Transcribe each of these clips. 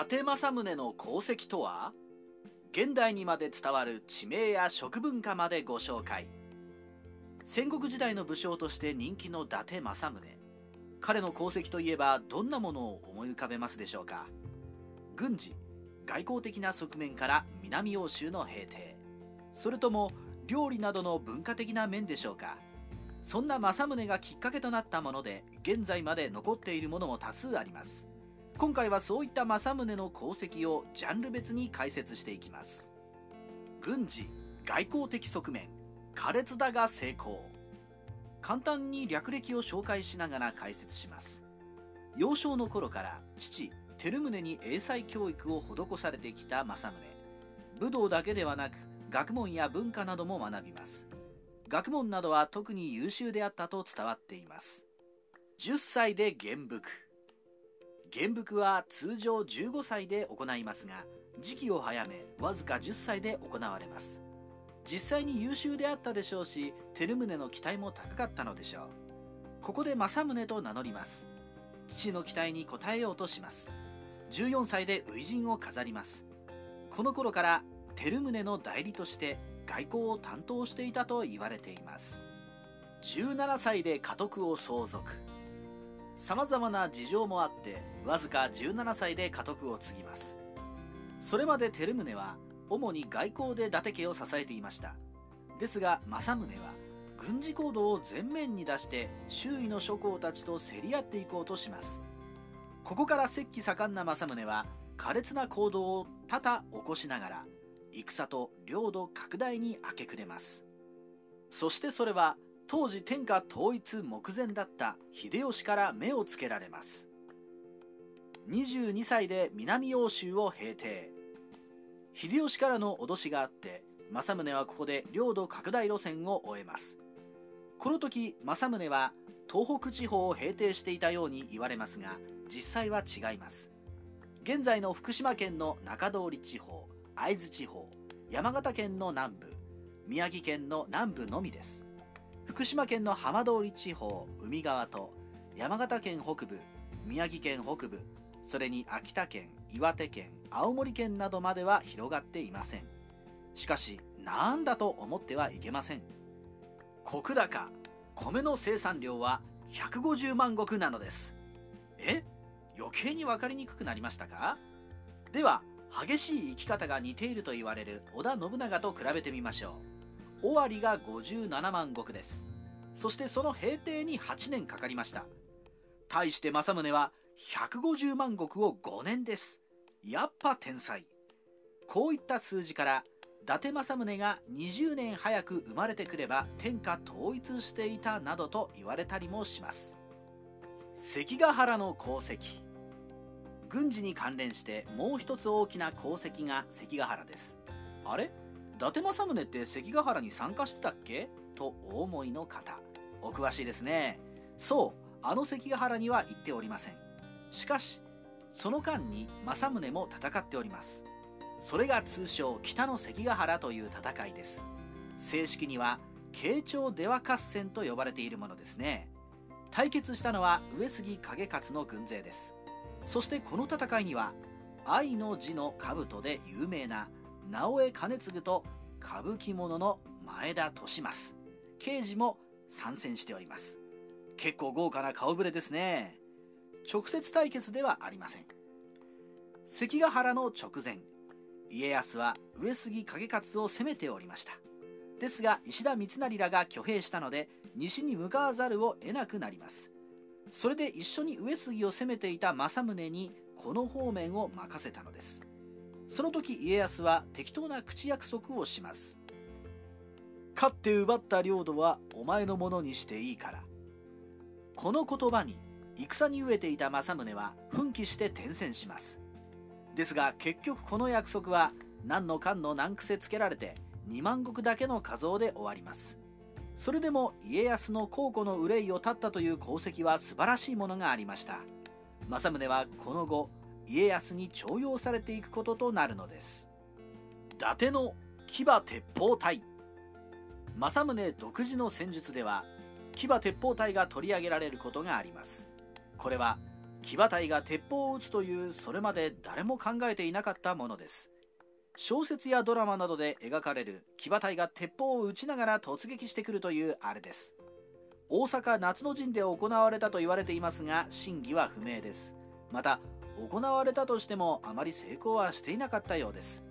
達政宗の功績とは？現代にまで伝わる地名や食文化までご紹介。戦国時代の武将として人気の伊達政宗。彼の功績といえばどんなものを思い浮かべますでしょうか？軍事外交的な側面から南欧州の平定。それとも料理などの文化的な面でしょうか？そんな政宗がきっかけとなったもので現在まで残っているものも多数あります。今回はそういった政宗の功績をジャンル別に解説していきます。軍事外交的側面苛烈だが成功。簡単に略歴を紹介しながら解説します。幼少の頃から父照宗に英才教育を施されてきた政宗。武道だけではなく学問や文化なども学びます。学問などは特に優秀であったと伝わっています。10歳で元服。元服は通常15歳で行いますが時期を早めわずか10歳で行われます。実際に優秀であったでしょうし照宗の期待も高かったのでしょう。ここで政宗と名乗ります。父の期待に応えようとします。14歳で初陣を飾ります。この頃から照宗の代理として外交を担当していたと言われています。17歳で家督を相続。さまざまな事情もあってわずか17歳で家督を継ぎます。それまで照宗は主に外交で伊達家を支えていました。ですが政宗は軍事行動を前面に出して周囲の諸侯たちと競り合っていこうとします。ここから石器盛んな政宗は苛烈な行動を多々起こしながら戦と領土拡大に明け暮れます。そしてそれは当時天下統一目前だった秀吉から目をつけられます。22歳で南欧州を平定。秀吉からの脅しがあって政宗はここで領土拡大路線を終えます。この時政宗は東北地方を平定していたように言われますが実際は違います。現在の福島県の中通り地方会津地方山形県の南部宮城県の南部のみです。福島県の浜通り地方海側と山形県北部宮城県北部それに秋田県岩手県青森県などまでは広がっていません。しかしなんだと思ってはいけません。石高米の生産量は150万石なのです。え？余計に分かりにくくなりましたか？では激しい生き方が似ていると言われる織田信長と比べてみましょう。尾張が57万石です。そしてその平定に8年かかりました。対して政宗は150万石を5年です。やっぱ天才。こういった数字から伊達政宗が20年早く生まれてくれば天下統一していたなどと言われたりもします。関ヶ原の功績。軍事に関連してもう一つ大きな功績が関ヶ原です。あれ？達政宗って関ヶ原に参加してたっけ？とお思いの方。お詳しいですね。そうあの関ヶ原には行っておりません。しかしその間に政宗も戦っております。それが通称北の関ヶ原という戦いです。正式には慶長出羽合戦と呼ばれているものですね。対決したのは上杉景勝の軍勢です。そしてこの戦いには愛の字の兜で有名な直江兼次と歌舞伎者の前田利益刑事も参戦しております。結構豪華な顔ぶれですね。直接対決ではありません。関ヶ原の直前家康は上杉景勝を攻めておりました。ですが石田三成らが挙兵したので西に向かわざるを得なくなります。それで一緒に上杉を攻めていた政宗にこの方面を任せたのです。その時家康は適当な口約束をします。勝って奪った領土はお前のものにしていいから。この言葉に戦に飢えていた政宗は奮起して転戦します。ですが結局この約束は何の間の難癖つけられて2万石だけの画像で終わります。それでも家康の孝行の憂いを断ったという功績は素晴らしいものがありました。政宗はこの後家康に重用されていくこととなるのです。伊達の騎馬鉄砲隊。政宗独自の戦術では騎馬鉄砲隊が取り上げられることがあります。これは騎馬隊が鉄砲を撃つというそれまで誰も考えていなかったものです。小説やドラマなどで描かれる騎馬隊が鉄砲を撃ちながら突撃してくるというあれです。大阪夏の陣で行われたと言われていますが真偽は不明です。また行われたとしてもあまり成功はしていなかったようです。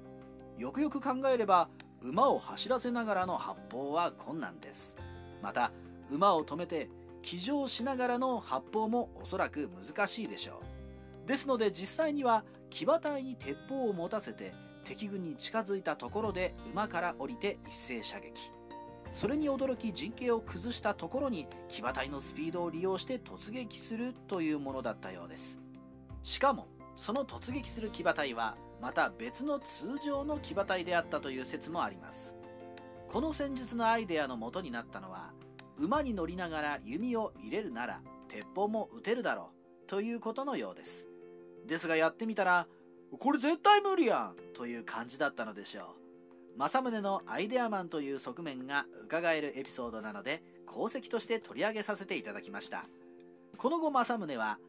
よくよく考えれば馬を走らせながらの発砲は困難です。また馬を止めて騎乗しながらの発砲もおそらく難しいでしょう。ですので実際には騎馬隊に鉄砲を持たせて敵軍に近づいたところで馬から降りて一斉射撃。それに驚き陣形を崩したところに騎馬隊のスピードを利用して突撃するというものだったようです。しかもその突撃する騎馬隊はまた別の通常の騎馬隊であったという説もあります。この戦術のアイデアの元になったのは馬に乗りながら弓を入れるなら鉄砲も撃てるだろうということのようです。ですがやってみたらこれ絶対無理やんという感じだったのでしょう。政宗のアイデアマンという側面が伺えるエピソードなので功績として取り上げさせていただきました。この後政宗は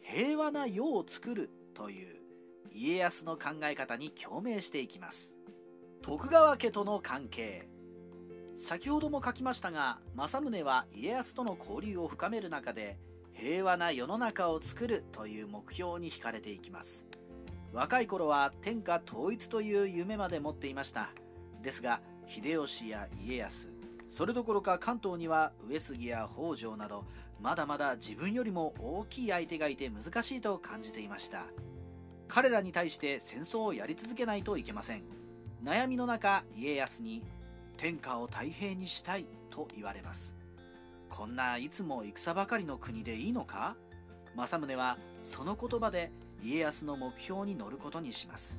平和な世を作るという家康の考え方に共鳴していきます。徳川家との関係。先ほども書きましたが政宗は家康との交流を深める中で平和な世の中を作るという目標に惹かれていきます。若い頃は天下統一という夢まで持っていました。ですが秀吉や家康それどころか関東には上杉や北条などまだまだ自分よりも大きい相手がいて難しいと感じていました。彼らに対して戦争をやり続けないといけません。悩みの中家康に天下を太平にしたいと言われますこんないつも戦ばかりの国でいいのか？政宗はその言葉で家康の目標に乗ることにします。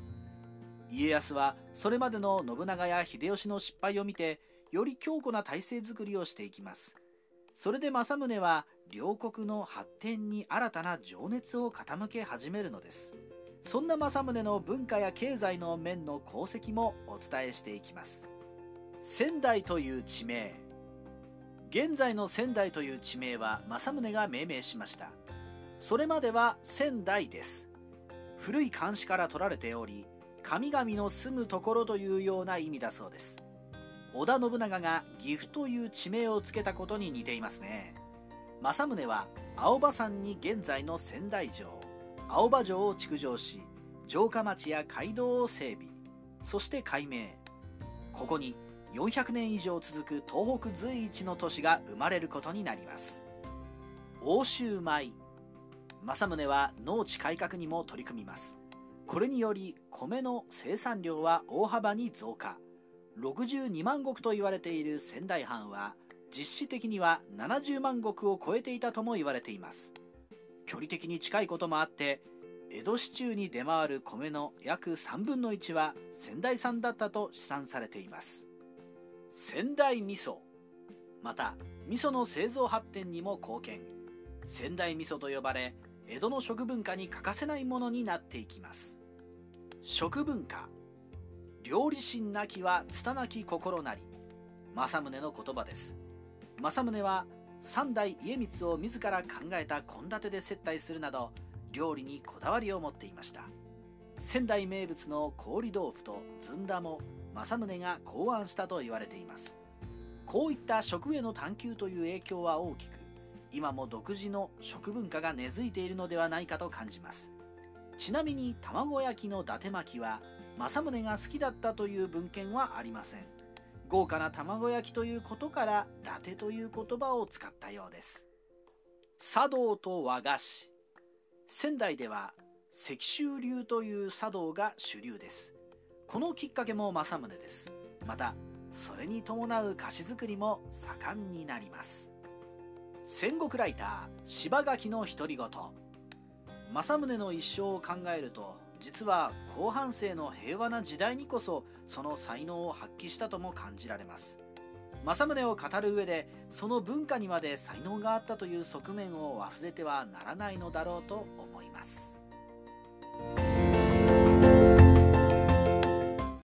家康はそれまでの信長や秀吉の失敗を見てより強固な体制づくりをしていきます。それで政宗は両国の発展に新たな情熱を傾け始めるのです。そんな政宗の文化や経済の面の功績もお伝えしていきます。仙台という地名。現在の仙台という地名は政宗が命名しました。それまでは仙台です。古い漢詩から取られており神々の住むところというような意味だそうです。織田信長が岐阜という地名を付けたことに似ていますね。政宗は青葉山に現在の仙台城青葉城を築城し城下町や街道を整備そして改名。ここに400年以上続く東北随一の都市が生まれることになります。欧州米。政宗は農地改革にも取り組みます。これにより米の生産量は大幅に増加。62万石と言われている仙台藩は実質的には70万石を超えていたとも言われています。距離的に近いこともあって江戸市中に出回る米の約3分の1は仙台産だったと試算されています。仙台味噌また味噌の製造発展にも貢献。仙台味噌と呼ばれ江戸の食文化に欠かせないものになっていきます。食文化料理心なきは拙き心なり。政宗の言葉です。政宗は三代家光を自ら考えた献立で接待するなど料理にこだわりを持っていました。仙台名物の氷豆腐とずんだも政宗が考案したと言われています。こういった食への探求という影響は大きく今も独自の食文化が根付いているのではないかと感じます。ちなみに卵焼きの伊達巻きは政宗が好きだったという文献はありません。豪華な卵焼きということから伊達という言葉を使ったようです。茶道と和菓子。仙台では石州流という茶道が主流です。このきっかけも政宗です。またそれに伴う菓子作りも盛んになります。戦国ライター柴垣の独り言。政宗の一生を考えると実は後半生の平和な時代にこそその才能を発揮したとも感じられます。政宗を語る上でその文化にまで才能があったという側面を忘れてはならないのだろうと思います。